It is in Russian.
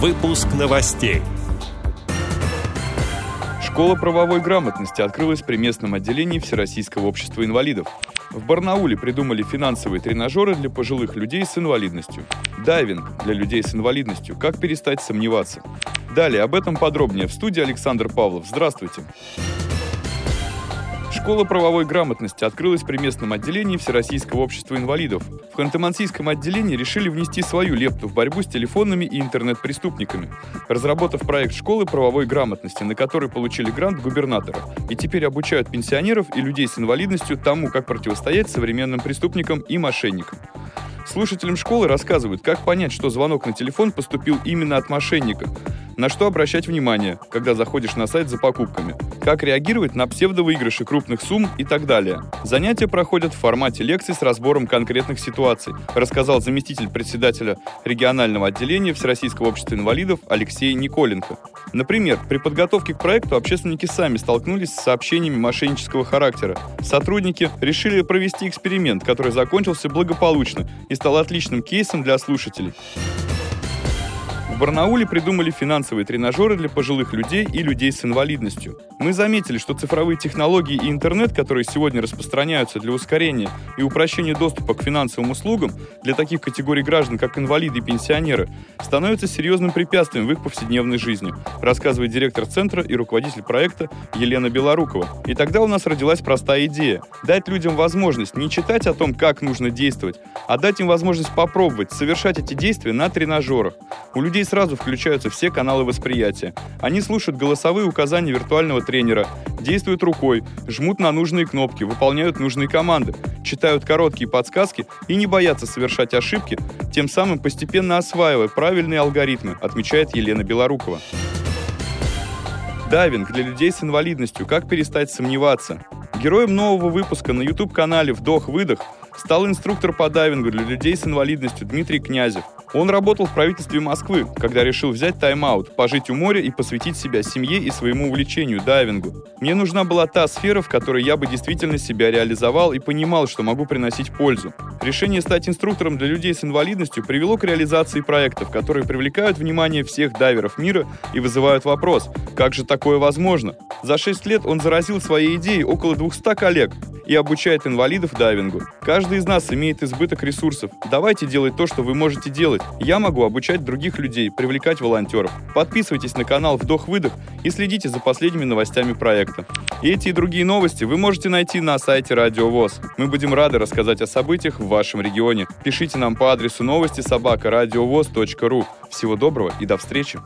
Выпуск новостей. Школа правовой грамотности открылась при местном отделении Всероссийского общества инвалидов. В Барнауле придумали финансовые тренажеры для пожилых людей с инвалидностью. Дайвинг для людей с инвалидностью. Как перестать сомневаться. Далее об этом подробнее в студии Александр Павлов. Здравствуйте. Школа правовой грамотности открылась при местном отделении Всероссийского общества инвалидов. В Ханты-Мансийском отделении решили внести свою лепту в борьбу с телефонными и интернет-преступниками, разработав проект школы правовой грамотности, на который получили грант губернатора, и теперь обучают пенсионеров и людей с инвалидностью тому, как противостоять современным преступникам и мошенникам. Слушателям школы рассказывают, как понять, что звонок на телефон поступил именно от мошенника, на что обращать внимание, когда заходишь на сайт за покупками, как реагировать на псевдовыигрыши крупных сумм и так далее. Занятия проходят в формате лекций с разбором конкретных ситуаций, рассказал заместитель председателя регионального отделения Всероссийского общества инвалидов Алексей Николенко. Например, при подготовке к проекту общественники сами столкнулись с сообщениями мошеннического характера. Сотрудники решили провести эксперимент, который закончился благополучно и стал отличным кейсом для слушателей. В Барнауле придумали финансовые тренажеры для пожилых людей и людей с инвалидностью. Мы заметили, что цифровые технологии и интернет, которые сегодня распространяются для ускорения и упрощения доступа к финансовым услугам для таких категорий граждан, как инвалиды и пенсионеры, становятся серьезным препятствием в их повседневной жизни, рассказывает директор центра и руководитель проекта Елена Белорукова. И тогда у нас родилась простая идея – дать людям возможность не читать о том, как нужно действовать, а дать им возможность попробовать совершать эти действия на тренажерах. У людей сразу включаются все каналы восприятия. Они слушают голосовые указания виртуального тренера, действуют рукой, жмут на нужные кнопки, выполняют нужные команды, читают короткие подсказки и не боятся совершать ошибки, тем самым постепенно осваивая правильные алгоритмы, отмечает Елена Белорукова. Дайвинг для людей с инвалидностью. Как перестать сомневаться? Героем нового выпуска на YouTube-канале «Вдох-выдох» стал инструктор по дайвингу для людей с инвалидностью Дмитрий Князев. Он работал в правительстве Москвы, когда решил взять тайм-аут, пожить у моря и посвятить себя семье и своему увлечению – дайвингу. Мне нужна была та сфера, в которой я бы действительно себя реализовал и понимал, что могу приносить пользу. Решение стать инструктором для людей с инвалидностью привело к реализации проектов, которые привлекают внимание всех дайверов мира и вызывают вопрос – как же такое возможно? За 6 лет он заразил своей идеей около 200 коллег и обучает инвалидов дайвингу. Каждый из нас имеет избыток ресурсов. Давайте делать то, что вы можете делать. Я могу обучать других людей, привлекать волонтеров. Подписывайтесь на канал «Вдох-выдох» и следите за последними новостями проекта. Эти и другие новости вы можете найти на сайте Радио ВОЗ. Мы будем рады рассказать о событиях в вашем регионе. Пишите нам по адресу новости собака ру. Всего доброго и до встречи!